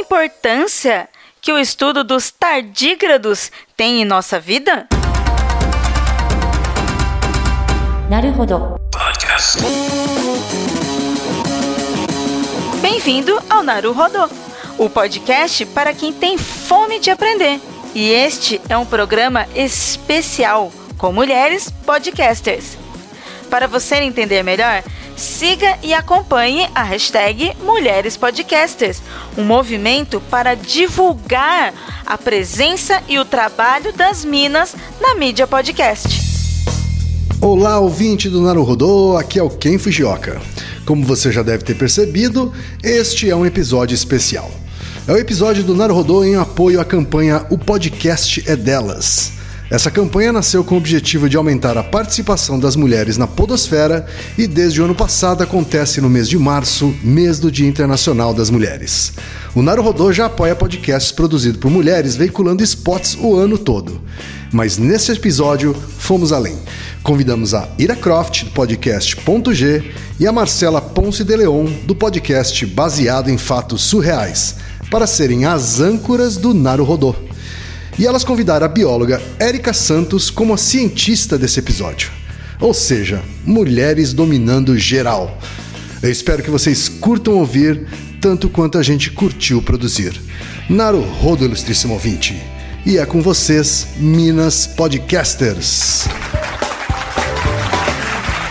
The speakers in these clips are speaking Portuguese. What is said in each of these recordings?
importância que o estudo dos tardígrados tem em nossa vida? Naruhodo. Bem-vindo ao Naruhodo, o podcast para quem tem fome de aprender. E este é um programa especial com mulheres podcasters. Para você entender melhor, siga e acompanhe a hashtag Mulheres Podcasters, um movimento para divulgar a presença e o trabalho das minas na mídia podcast. Olá, ouvinte do Naruhodô, aqui é o Ken Fujioka. Como você já deve ter percebido, este é um episódio especial. É o episódio do Naruhodô em apoio à campanha O Podcast é Delas. Essa campanha nasceu com o objetivo de aumentar a participação das mulheres na podosfera e desde o ano passado acontece no mês de março, mês do Dia Internacional das Mulheres. O Naruhodô já apoia podcasts produzidos por mulheres veiculando spots o ano todo. Mas nesse episódio fomos além. Convidamos a Ira Croft, do podcast Ponto G, e a Marcela Ponce de Leon, do podcast Baseado em Fatos Surreais, para serem as âncoras do Naruhodô. E elas convidaram a bióloga Érica Santos como a cientista desse episódio. Ou seja, mulheres dominando geral. Eu espero que vocês curtam ouvir tanto quanto a gente curtiu produzir. Naruhodo, ilustríssimo ouvinte. E é com vocês, Minas Podcasters.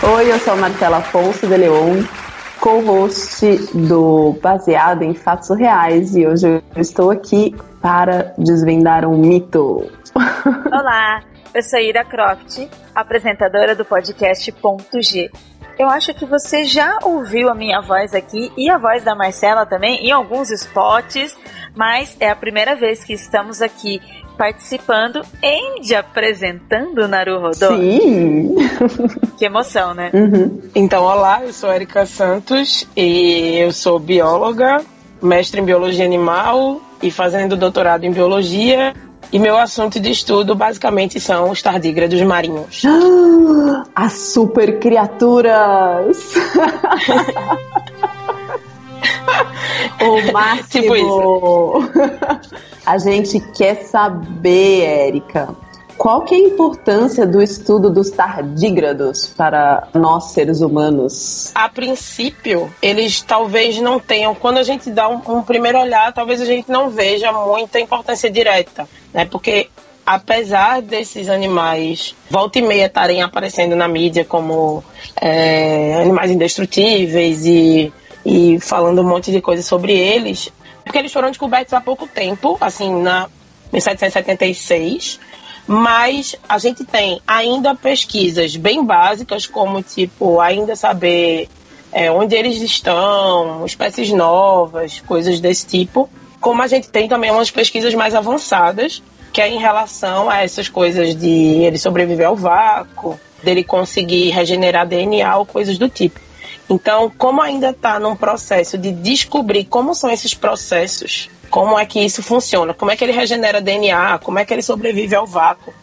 Oi, eu sou Marcela Afonso de Leon, co-host do Baseado em Fatos Reais, e hoje eu estou aqui para desvendar um mito. Olá, eu sou Ira Croft, apresentadora do podcast Ponto G. Eu acho que você já ouviu a minha voz aqui e a voz da Marcela também em alguns spots, mas é a primeira vez que estamos aqui participando em de apresentando Naruhodô. Sim! Que emoção, né? Uhum. Então, olá, eu sou Erika Santos e eu sou bióloga, mestre em biologia animal e fazendo doutorado em biologia. E meu assunto de estudo basicamente são os tardígrados marinhos. As super criaturas! o máximo! Tipo isso. A gente quer saber, Érica, qual que é a importância do estudo dos tardígrados para nós seres humanos? A princípio, eles talvez não tenham, quando a gente dá um, um primeiro olhar, talvez a gente não veja muita importância direta, né? Porque apesar desses animais volta e meia estarem aparecendo na mídia como é, animais indestrutíveis e, e falando um monte de coisas sobre eles, porque eles foram descobertos há pouco tempo, assim, na 1776, mas a gente tem ainda pesquisas bem básicas, como tipo, ainda saber é, onde eles estão, espécies novas, coisas desse tipo. Como a gente tem também umas pesquisas mais avançadas, que é em relação a essas coisas de ele sobreviver ao vácuo, dele conseguir regenerar DNA ou coisas do tipo. Então, como ainda está num processo de descobrir como são esses processos, como é que isso funciona, como é que ele regenera DNA, como é que ele sobrevive ao vácuo.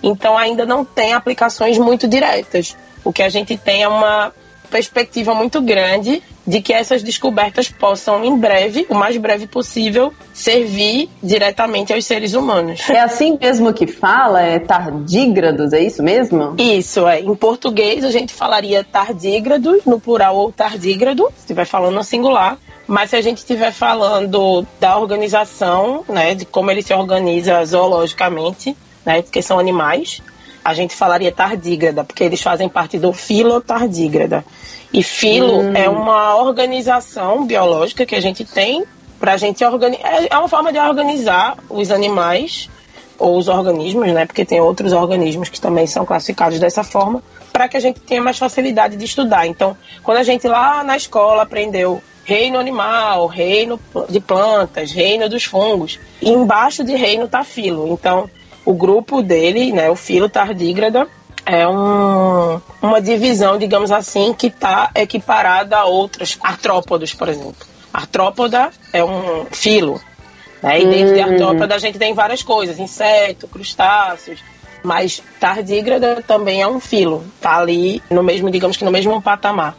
Então, ainda não tem aplicações muito diretas. O que a gente tem é uma perspectiva muito grande de que essas descobertas possam, em breve, o mais breve possível, servir diretamente aos seres humanos. É assim mesmo que fala? É tardígrados, é isso mesmo? Isso, é. Em português a gente falaria tardígrado, no plural ou tardígrado, se estiver falando no singular. Mas se a gente estiver falando da organização, né, de como ele se organiza zoologicamente, né, porque são animais, a gente falaria tardígrada, porque eles fazem parte do filo tardígrada. E filo hum. é uma organização biológica que a gente tem para a gente organizar. É, é uma forma de organizar os animais ou os organismos, né? Porque tem outros organismos que também são classificados dessa forma, para que a gente tenha mais facilidade de estudar. Então, quando a gente lá na escola aprendeu reino animal, reino de plantas, reino dos fungos, e embaixo de reino está filo. Então, o grupo dele, né, o filo tardígrada, é um, uma divisão, digamos assim, que está equiparada a outras artrópodos, por exemplo. Artrópoda é um filo, né? E dentro de hum. artrópoda a gente tem várias coisas, inseto, crustáceos, mas tardígrada também é um filo, tá ali no mesmo, digamos que no mesmo patamar.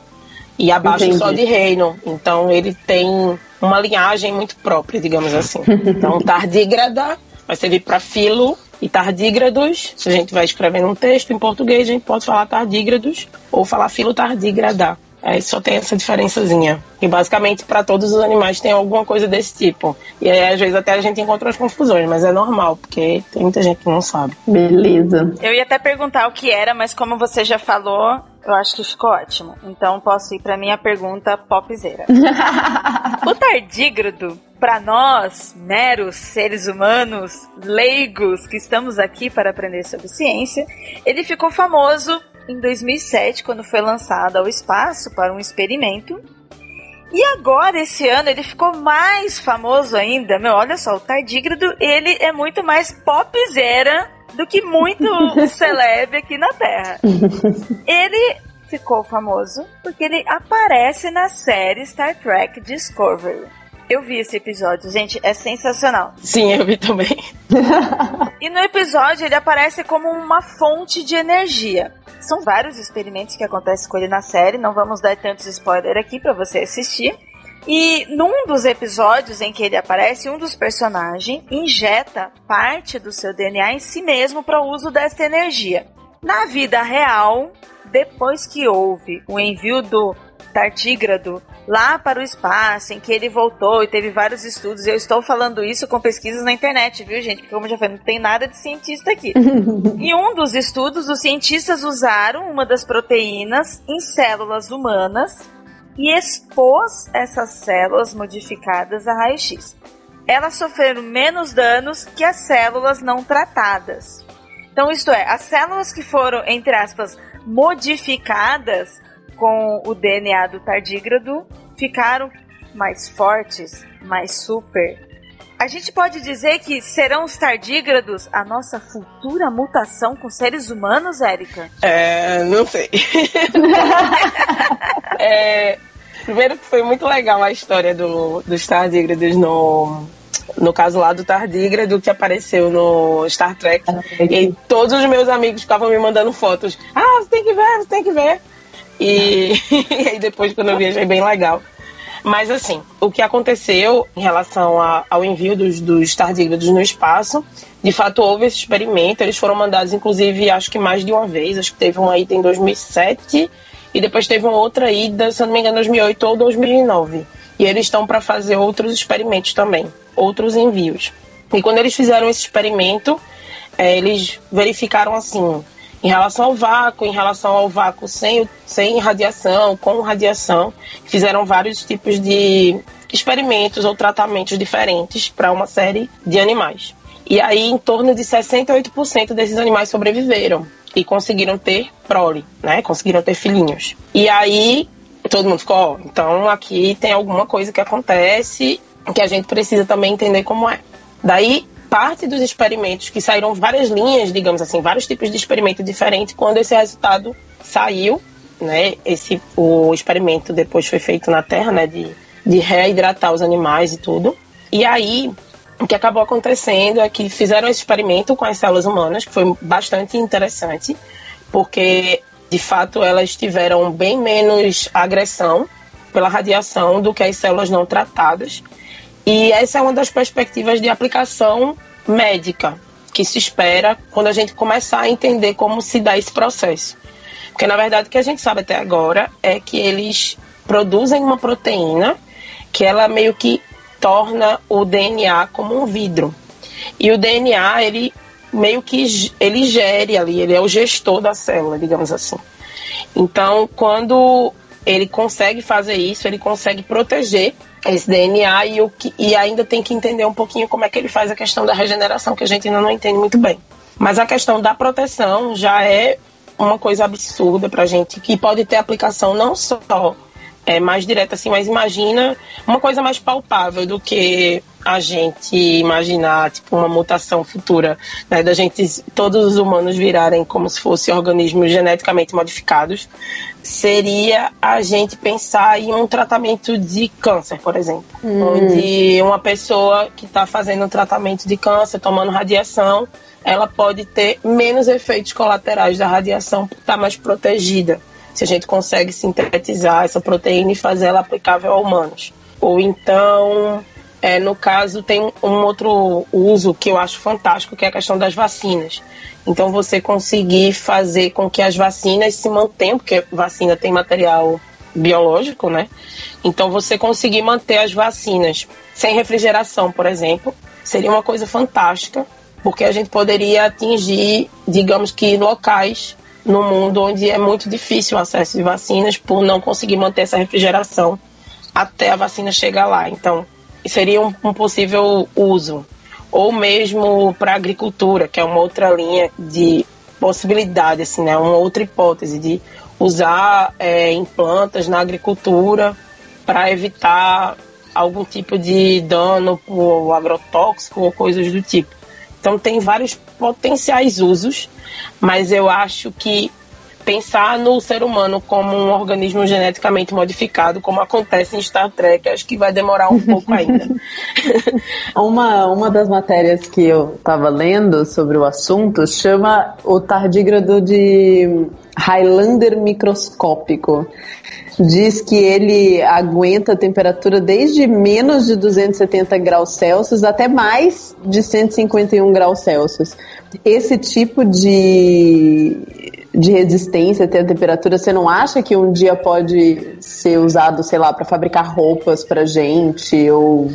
e abaixo Entendi. só de reino. Então ele tem uma linhagem muito própria, digamos assim. Então tardígrada vai servir para filo e tardígrados. Se a gente vai escrevendo um texto em português, a gente pode falar tardígrados ou falar filo tardígrada. Aí só tem essa diferençazinha. E basicamente para todos os animais tem alguma coisa desse tipo. E aí às vezes até a gente encontra as confusões, mas é normal, porque tem muita gente que não sabe. Beleza. Eu ia até perguntar o que era, mas como você já falou, eu acho que ficou ótimo. Então posso ir pra minha pergunta popzeira. o tardígrado, para nós, meros seres humanos, leigos, que estamos aqui para aprender sobre ciência, ele ficou famoso em 2007, quando foi lançado ao espaço para um experimento. E agora, esse ano, ele ficou mais famoso ainda. Meu, olha só, o tardígrado, ele é muito mais popzera do que muito celeb aqui na Terra. Ele ficou famoso porque ele aparece na série Star Trek Discovery. Eu vi esse episódio, gente, é sensacional. Sim, eu vi também. E no episódio ele aparece como uma fonte de energia. São vários experimentos que acontecem com ele na série, não vamos dar tantos spoilers aqui para você assistir. E num dos episódios em que ele aparece, um dos personagens injeta parte do seu DNA em si mesmo para o uso desta energia. Na vida real, depois que houve o envio do tardígrado lá para o espaço, em que ele voltou e teve vários estudos, eu estou falando isso com pesquisas na internet, viu, gente? Porque, como eu já falei, não tem nada de cientista aqui. em um dos estudos, os cientistas usaram uma das proteínas em células humanas e expôs essas células modificadas a raio-x. Elas sofreram menos danos que as células não tratadas. Então, isto é, as células que foram, entre aspas, modificadas com o DNA do tardígrado ficaram mais fortes, mais super. A gente pode dizer que serão os tardígrados a nossa futura mutação com seres humanos, Érica? É, não sei. é, primeiro que foi muito legal a história do, dos tardígrados no, no caso lá do tardígrado que apareceu no Star Trek. E todos os meus amigos ficavam me mandando fotos. Ah, você tem que ver, você tem que ver. E, e aí depois quando eu vi achei bem legal. Mas assim, o que aconteceu em relação a, ao envio dos, dos tardígrados no espaço, de fato houve esse experimento, eles foram mandados inclusive acho que mais de uma vez, acho que teve uma ida em 2007 e depois teve uma outra ida, se não me engano, 2008 ou 2009. E eles estão para fazer outros experimentos também, outros envios. E quando eles fizeram esse experimento, é, eles verificaram assim, em relação ao vácuo, em relação ao vácuo sem, sem radiação, com radiação, fizeram vários tipos de experimentos ou tratamentos diferentes para uma série de animais. E aí, em torno de 68% desses animais sobreviveram e conseguiram ter prole, né? Conseguiram ter filhinhos. E aí, todo mundo ficou, ó, então aqui tem alguma coisa que acontece que a gente precisa também entender como é. Daí, parte dos experimentos, que saíram várias linhas, digamos assim, vários tipos de experimento diferentes, quando esse resultado saiu, né, esse, o experimento depois foi feito na Terra, né, de, de reidratar os animais e tudo. E aí, o que acabou acontecendo é que fizeram esse experimento com as células humanas, que foi bastante interessante, porque de fato elas tiveram bem menos agressão pela radiação do que as células não tratadas. E essa é uma das perspectivas de aplicação médica que se espera quando a gente começar a entender como se dá esse processo. Porque na verdade o que a gente sabe até agora é que eles produzem uma proteína que ela meio que torna o DNA como um vidro. E o DNA, ele meio que ele gere ali, ele é o gestor da célula, digamos assim. Então, quando ele consegue fazer isso, ele consegue proteger esse DNA e, o que, e ainda tem que entender um pouquinho como é que ele faz a questão da regeneração, que a gente ainda não entende muito bem. Mas a questão da proteção já é uma coisa absurda pra gente, que pode ter aplicação não só é, mais direta assim, mas imagina uma coisa mais palpável do que a gente imaginar tipo uma mutação futura, né, da gente todos os humanos virarem como se fossem organismos geneticamente modificados, seria a gente pensar em um tratamento de câncer, por exemplo, Hum. onde uma pessoa que está fazendo um tratamento de câncer, tomando radiação, ela pode ter menos efeitos colaterais da radiação por estar mais protegida se a gente consegue sintetizar essa proteína e fazer ela aplicável a humanos. Ou então, é, no caso, tem um outro uso que eu acho fantástico, que é a questão das vacinas. Então, você conseguir fazer com que as vacinas se mantenham, porque vacina tem material biológico, né? Então, você conseguir manter as vacinas sem refrigeração, por exemplo, seria uma coisa fantástica, porque a gente poderia atingir, digamos que, locais no mundo onde é muito difícil o acesso de vacinas por não conseguir manter essa refrigeração até a vacina chegar lá. Então, seria um, um possível uso. Ou mesmo para agricultura, que é uma outra linha de possibilidade, assim, né? uma outra hipótese de usar é, em plantas na agricultura para evitar algum tipo de dano por agrotóxico ou coisas do tipo. Então tem vários potenciais usos, mas eu acho que pensar no ser humano como um organismo geneticamente modificado, como acontece em Star Trek, acho que vai demorar um pouco ainda. uma, uma das matérias que eu estava lendo sobre o assunto chama o tardígrado de Highlander microscópico diz que ele aguenta a temperatura desde menos de 270 graus Celsius até mais de 151 graus Celsius. Esse tipo de, de resistência até a temperatura, você não acha que um dia pode ser usado, sei lá, para fabricar roupas para gente ou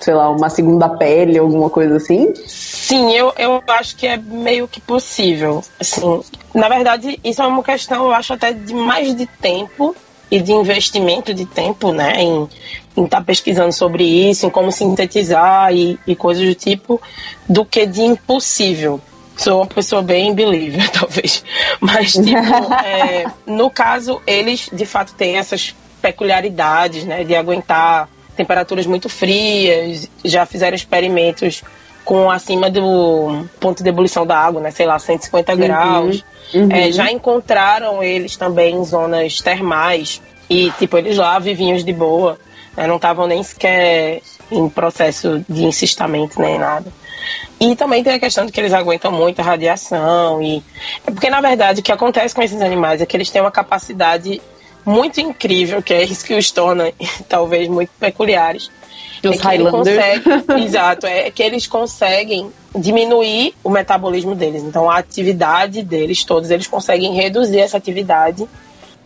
sei lá, uma segunda pele, alguma coisa assim? Sim, eu, eu acho que é meio que possível. Assim, na verdade, isso é uma questão, eu acho, até de mais de tempo e de investimento de tempo, né, em estar tá pesquisando sobre isso, em como sintetizar e, e coisas do tipo, do que de impossível. Sou uma pessoa bem believer, talvez. Mas, tipo, é, no caso, eles de fato têm essas peculiaridades, né, de aguentar temperaturas muito frias, já fizeram experimentos com acima do ponto de ebulição da água, né, sei lá, 150 uhum. graus. Uhum. É, já encontraram eles também em zonas termais e, tipo, eles lá viviam de boa, né, não estavam nem sequer em processo de insistamento nem nada. E também tem a questão de que eles aguentam muita radiação e é porque na verdade o que acontece com esses animais é que eles têm uma capacidade muito incrível, que é isso que os torna talvez muito peculiares. Os é Highlanders. Consegue, exato, é que eles conseguem diminuir o metabolismo deles. Então, a atividade deles, todos eles conseguem reduzir essa atividade.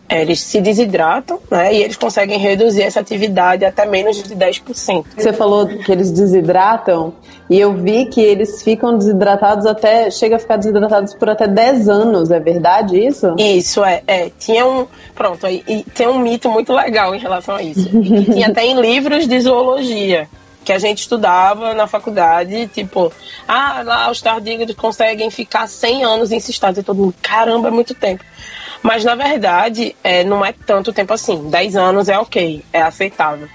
Eles se desidratam, né? E eles conseguem reduzir essa atividade até menos de 10%. Você falou que eles desidratam, e eu vi que eles ficam desidratados até. chega a ficar desidratados por até 10 anos, é verdade isso? Isso, é. é. Tinha um. Pronto, e, e tem um mito muito legal em relação a isso. E que tinha até em livros de zoologia que a gente estudava na faculdade, tipo, ah, lá os tardígrados conseguem ficar 100 anos em esse estado. E todo mundo, caramba, é muito tempo. Mas na verdade, é, não é tanto tempo assim. 10 anos é ok, é aceitável.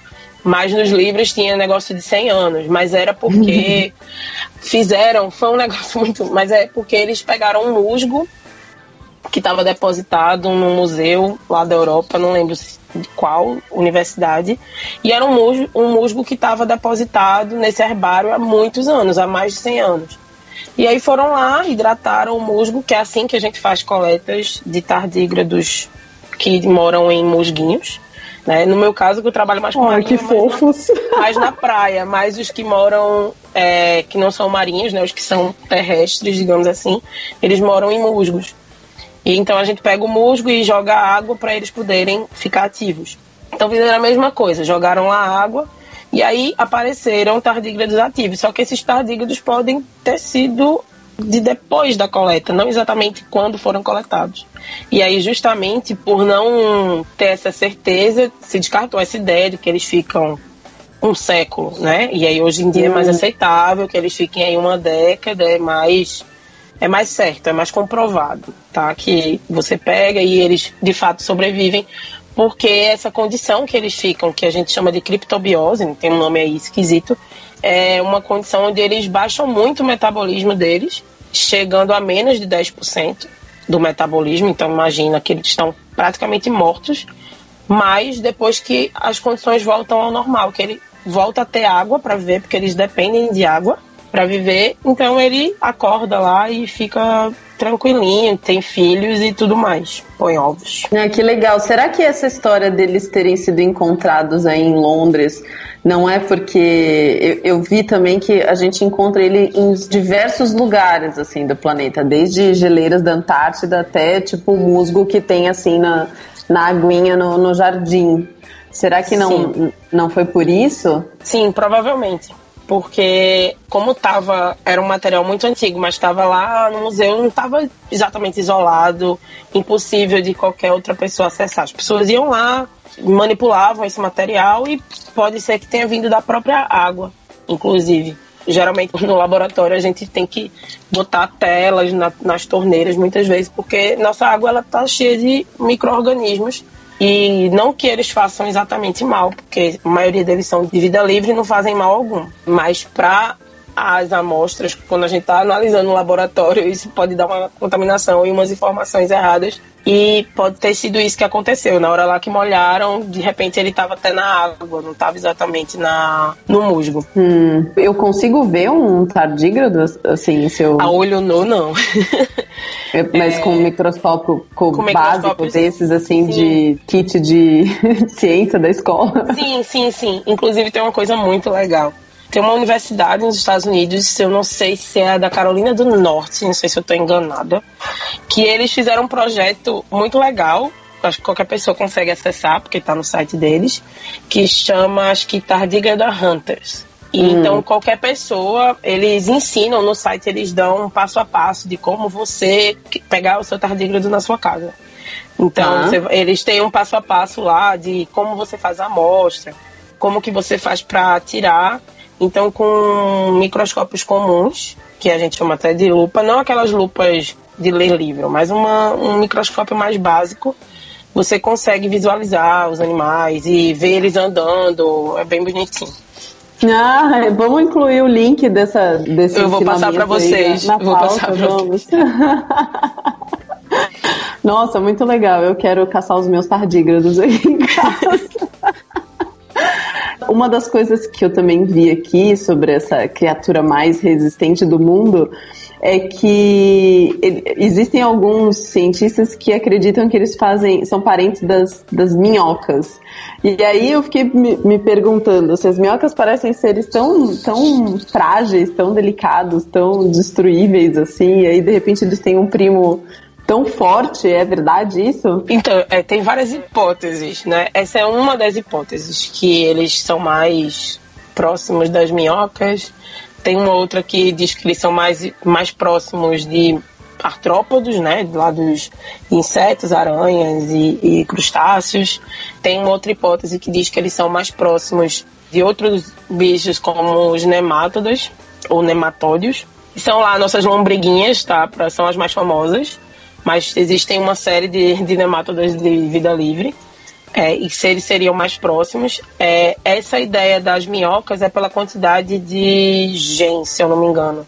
Mas nos livros tinha negócio de 100 anos, mas era porque fizeram, foi um negócio muito. Mas é porque eles pegaram um musgo que estava depositado no museu lá da Europa, não lembro de qual universidade, e era um musgo, um musgo que estava depositado nesse herbário há muitos anos, há mais de 100 anos. E aí foram lá, hidrataram o musgo, que é assim que a gente faz coletas de tardígrados que moram em musguinhos. Né? No meu caso, que eu trabalho mais com Ai, que fofos. Na, mais na praia, mais os que moram, é, que não são marinhos, né? os que são terrestres, digamos assim, eles moram em musgos. E então a gente pega o musgo e joga água para eles poderem ficar ativos. Então fizeram a mesma coisa, jogaram lá água e aí apareceram tardígrados ativos. Só que esses tardígrados podem ter sido de depois da coleta, não exatamente quando foram coletados. E aí, justamente por não ter essa certeza, se descartou essa ideia de que eles ficam um século, né? E aí hoje em dia é mais hum. aceitável que eles fiquem aí uma década, é mais é mais certo, é mais comprovado, tá? Que você pega e eles de fato sobrevivem, porque essa condição que eles ficam, que a gente chama de criptobiose, tem um nome aí esquisito, é uma condição onde eles baixam muito o metabolismo deles, chegando a menos de 10% do metabolismo, então imagina que eles estão praticamente mortos, mas depois que as condições voltam ao normal, que ele volta a ter água para viver, porque eles dependem de água para viver, então ele acorda lá e fica tranquilinho, tem filhos e tudo mais. Põe ovos. Ah, que legal. Será que essa história deles terem sido encontrados aí em Londres não é porque eu, eu, vi também que a gente encontra ele em diversos lugares assim do planeta, desde geleiras da Antártida até tipo musgo que tem assim na, na aguinha no, no jardim. Será que não, não foi por isso? Sim, provavelmente porque como tava, era um material muito antigo, mas estava lá no museu, não estava exatamente isolado, impossível de qualquer outra pessoa acessar. As pessoas iam lá, manipulavam esse material e pode ser que tenha vindo da própria água, inclusive. Geralmente no laboratório a gente tem que botar telas na, nas torneiras muitas vezes, porque nossa água ela tá cheia de micro-organismos e não que eles façam exatamente mal, porque a maioria deles são de vida livre e não fazem mal algum. Mas para as amostras, quando a gente está analisando no laboratório, isso pode dar uma contaminação e umas informações erradas. E pode ter sido isso que aconteceu. Na hora lá que molharam, de repente ele estava até na água, não estava exatamente na, no musgo. Hum, eu consigo ver um tardígrado, assim, seu... A olho nu, não. Mas é... com um microscópio com, com básico desses, assim, sim. de kit de ciência da escola. Sim, sim, sim. Inclusive tem uma coisa muito legal tem uma universidade nos Estados Unidos, eu não sei se é da Carolina do Norte, não sei se eu estou enganada, que eles fizeram um projeto muito legal, acho que qualquer pessoa consegue acessar, porque está no site deles, que chama, acho que Tardigrada Hunters. E hum. Então, qualquer pessoa, eles ensinam no site, eles dão um passo a passo de como você pegar o seu tardígrado na sua casa. Então, ah. você, eles têm um passo a passo lá de como você faz a amostra, como que você faz para tirar então, com microscópios comuns, que a gente chama até de lupa, não aquelas lupas de ler livro, mas uma, um microscópio mais básico, você consegue visualizar os animais e ver eles andando, é bem bonitinho. Ah, vamos incluir o link dessa desse Eu vou passar para vocês. Na vou pauta, passar vamos. Nossa, muito legal. Eu quero caçar os meus tardígrados aí em casa. Uma das coisas que eu também vi aqui sobre essa criatura mais resistente do mundo é que existem alguns cientistas que acreditam que eles fazem são parentes das, das minhocas. E aí eu fiquei me, me perguntando se as minhocas parecem seres tão, tão frágeis, tão delicados, tão destruíveis assim, e aí de repente eles têm um primo tão forte, é verdade isso? Então, é, tem várias hipóteses, né? Essa é uma das hipóteses, que eles são mais próximos das minhocas. Tem uma outra que diz que eles são mais, mais próximos de artrópodos, né? Lá dos insetos, aranhas e, e crustáceos. Tem uma outra hipótese que diz que eles são mais próximos de outros bichos como os nemátodos ou nematódios. São lá nossas lombriguinhas, tá? São as mais famosas mas existem uma série de, de nemátodas de vida livre. É, e se eles seriam mais próximos. É, essa ideia das minhocas é pela quantidade de genes, se eu não me engano.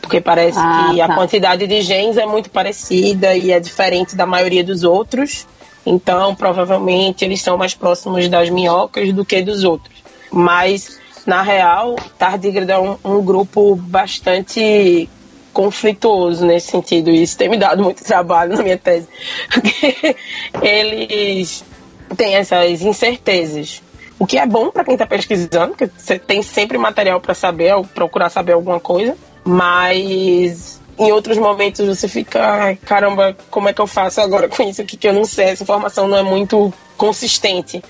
Porque parece ah, que tá. a quantidade de genes é muito parecida e é diferente da maioria dos outros. Então, provavelmente, eles são mais próximos das minhocas do que dos outros. Mas, na real, Tardígrado é um, um grupo bastante conflituoso nesse sentido. E isso tem me dado muito trabalho na minha tese. Porque eles têm essas incertezas. O que é bom para quem está pesquisando, porque você tem sempre material para saber, ou procurar saber alguma coisa, mas em outros momentos você fica, caramba, como é que eu faço agora com isso aqui que eu não sei, essa informação não é muito consistente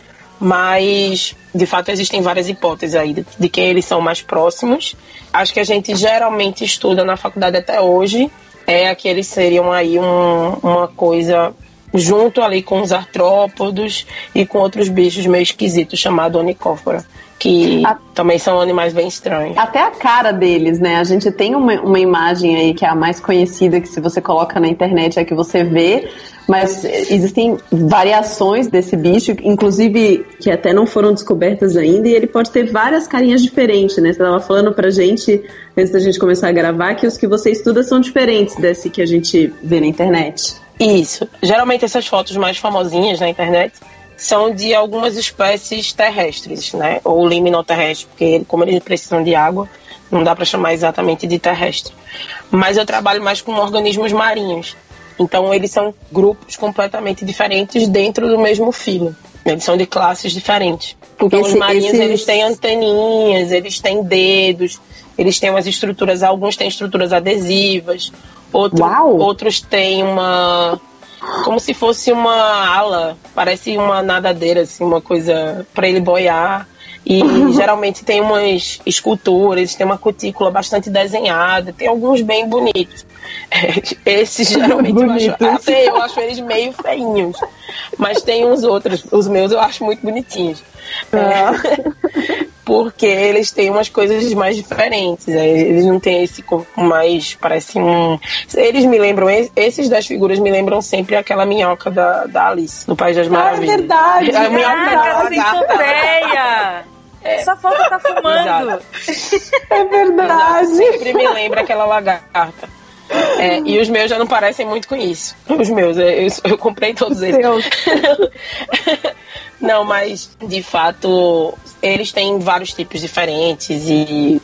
mas de fato existem várias hipóteses aí de, de quem eles são mais próximos. Acho que a gente geralmente estuda na faculdade até hoje é que eles seriam aí um, uma coisa junto ali com os artrópodos e com outros bichos meio esquisitos chamado onicófora que a... também são animais bem estranhos. Até a cara deles, né? A gente tem uma, uma imagem aí que é a mais conhecida, que se você coloca na internet é que você vê, mas existem variações desse bicho, inclusive que até não foram descobertas ainda, e ele pode ter várias carinhas diferentes, né? Você estava falando pra gente, antes da gente começar a gravar, que os que você estuda são diferentes desse que a gente vê na internet. Isso. Geralmente essas fotos mais famosinhas na internet são de algumas espécies terrestres, né? Ou liminoterrestres, porque como eles precisam de água, Não dá para chamar exatamente de terrestre. Mas eu trabalho mais com organismos marinhos. Então eles são grupos completamente diferentes dentro do mesmo filo. Eles são de classes diferentes. Então esse, os marinhos esses... eles têm anteninhas, eles têm dedos, eles têm umas estruturas, alguns têm estruturas adesivas, outro, outros têm uma como se fosse uma ala, parece uma nadadeira, assim, uma coisa para ele boiar. E geralmente tem umas esculturas, tem uma cutícula bastante desenhada, tem alguns bem bonitos. Esses geralmente eu acho, até eu acho eles meio feinhos. Mas tem uns outros, os meus eu acho muito bonitinhos. Ah. É, porque eles têm umas coisas mais diferentes. Né? Eles não têm esse corpo mais. Parece um. Eles me lembram, esses das figuras me lembram sempre aquela minhoca da, da Alice, no País das Maravilhas. Ah, é verdade! A minhoca ah, da é. Só falta tá fumando. É verdade. Exato. Sempre me lembra aquela lagarta. É, e os meus já não parecem muito com isso. Os meus, eu, eu comprei todos eles. não, mas de fato, eles têm vários tipos diferentes e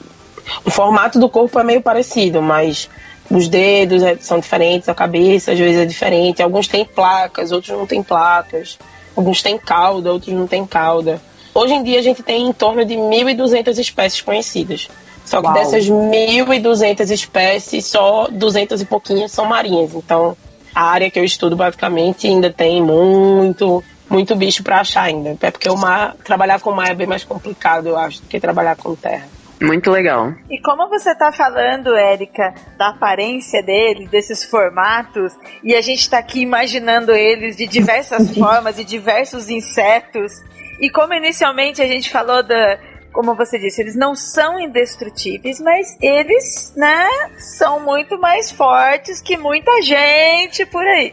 o formato do corpo é meio parecido, mas os dedos é, são diferentes, a cabeça às vezes é diferente. Alguns têm placas, outros não têm placas. Alguns têm cauda, outros não têm cauda. Hoje em dia a gente tem em torno de 1.200 espécies conhecidas. Só que Uau. dessas 1.200 espécies, só 200 e pouquinhas são marinhas. Então, a área que eu estudo basicamente ainda tem muito, muito bicho para achar ainda. Até porque o mar, trabalhar com o mar é bem mais complicado, eu acho, do que trabalhar com terra. Muito legal. E como você está falando, Érica, da aparência deles, desses formatos, e a gente está aqui imaginando eles de diversas formas e diversos insetos. E como inicialmente a gente falou da, como você disse, eles não são indestrutíveis, mas eles, né, são muito mais fortes que muita gente por aí.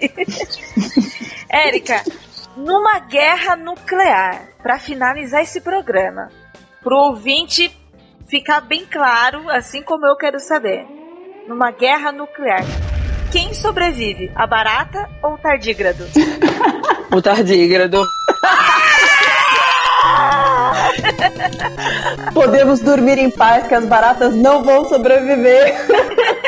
Érica, numa guerra nuclear, para finalizar esse programa, pro ouvinte ficar bem claro, assim como eu quero saber, numa guerra nuclear, quem sobrevive, a barata ou o tardígrado? o tardígrado. Podemos dormir em paz, que as baratas não vão sobreviver.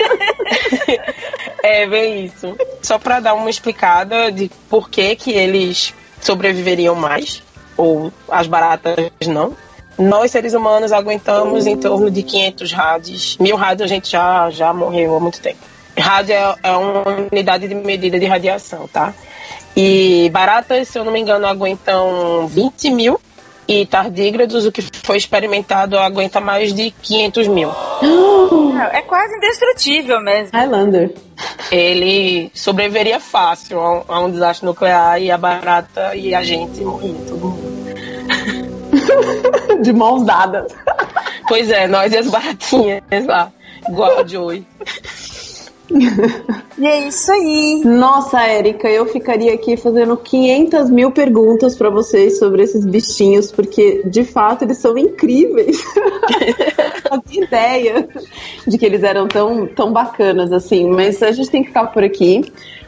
É, bem isso. Só para dar uma explicada de por que, que eles sobreviveriam mais, ou as baratas não. Nós, seres humanos, aguentamos em torno de 500 rádios. Mil rádios a gente já, já morreu há muito tempo. Rádio é, é uma unidade de medida de radiação, tá? E baratas, se eu não me engano, aguentam 20 mil e tardígrados, o que foi experimentado, aguenta mais de 500 mil. É quase indestrutível mesmo. Highlander. Ele sobreviveria fácil a um, a um desastre nuclear e a barata e a gente morria, todo mundo. De mãos dadas. Pois é, nós e as baratinhas lá, igual a Joey e é isso aí. Nossa, Érica, eu ficaria aqui fazendo 500 mil perguntas para vocês sobre esses bichinhos, porque de fato eles são incríveis. Não ideia de que eles eram tão, tão bacanas assim, mas a gente tem que ficar por aqui.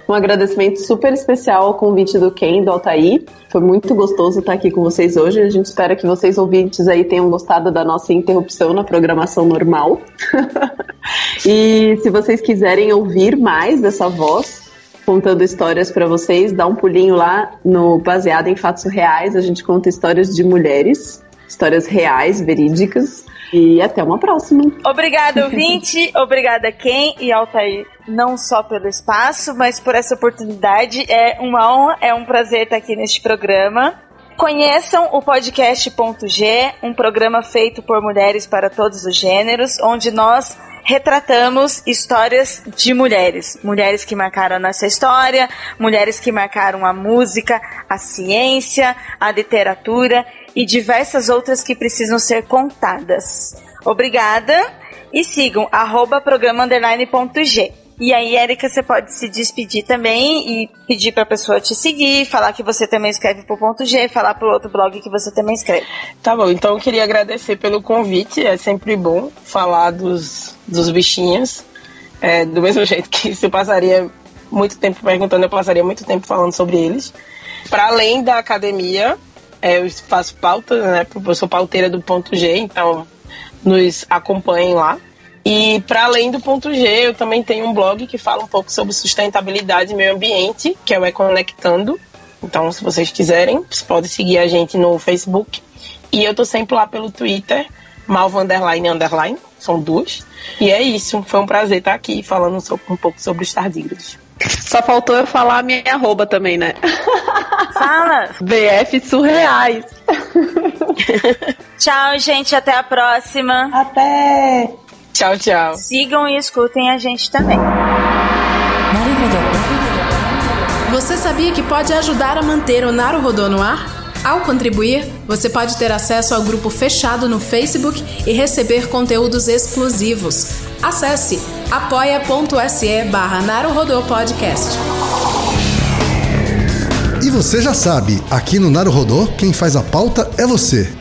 Um agradecimento super especial ao convite do Ken, do Altair. Foi muito gostoso estar aqui com vocês hoje. A gente espera que vocês ouvintes aí tenham gostado da nossa interrupção na programação normal. e se vocês quiserem ouvir mais dessa voz, contando histórias para vocês, dá um pulinho lá no baseado em fatos reais. A gente conta histórias de mulheres, histórias reais, verídicas. E até uma próxima. Obrigada, ouvinte. Obrigada, Ken e Altair, não só pelo espaço, mas por essa oportunidade. É uma honra, é um prazer estar aqui neste programa. Conheçam o podcast.g, um programa feito por mulheres para todos os gêneros, onde nós retratamos histórias de mulheres. Mulheres que marcaram a nossa história, mulheres que marcaram a música, a ciência, a literatura e diversas outras que precisam ser contadas. Obrigada e sigam arroba programa. E aí, Erika, você pode se despedir também e pedir para a pessoa te seguir, falar que você também escreve pro ponto G, falar pro outro blog que você também escreve. Tá bom, então eu queria agradecer pelo convite. É sempre bom falar dos, dos bichinhos. É, do mesmo jeito que se passaria muito tempo perguntando, eu passaria muito tempo falando sobre eles. Para além da academia, é, eu faço pauta, né? Eu sou pauteira do ponto G, então nos acompanhem lá. E para além do ponto G, eu também tenho um blog que fala um pouco sobre sustentabilidade e meio ambiente, que é o Econectando. Então, se vocês quiserem, vocês podem seguir a gente no Facebook. E eu tô sempre lá pelo Twitter, Malva Underline Underline, são duas. E é isso, foi um prazer estar aqui falando um pouco sobre os tardígrados. Só faltou eu falar a minha arroba também, né? Fala! BF Surreais. Tchau, gente, até a próxima. Até! Tchau, tchau. Sigam e escutem a gente também. Você sabia que pode ajudar a manter o Naruhodô no ar? Ao contribuir, você pode ter acesso ao grupo fechado no Facebook e receber conteúdos exclusivos. Acesse apoia.se barra Podcast. E você já sabe, aqui no Naruhodô, quem faz a pauta é você.